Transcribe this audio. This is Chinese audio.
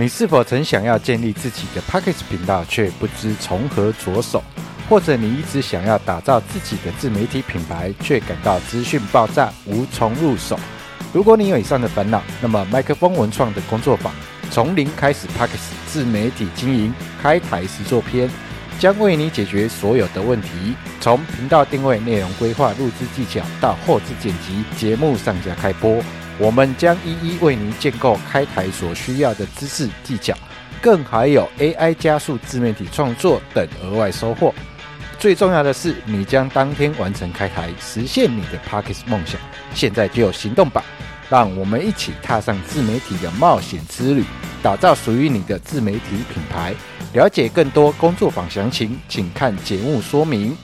你是否曾想要建立自己的 Podcast 频道，却不知从何着手？或者你一直想要打造自己的自媒体品牌，却感到资讯爆炸，无从入手？如果你有以上的烦恼，那么麦克风文创的工作坊从零开始 Podcast 自媒体经营开台实作篇，将为你解决所有的问题，从频道定位、内容规划、录制技巧到后制剪辑、节目上架开播。我们将一一为您建构开台所需要的知识技巧，更还有 AI 加速自媒体创作等额外收获。最重要的是，你将当天完成开台，实现你的 Podcast 梦想。现在就行动吧！让我们一起踏上自媒体的冒险之旅，打造属于你的自媒体品牌。了解更多工作坊详情，请看节目说明。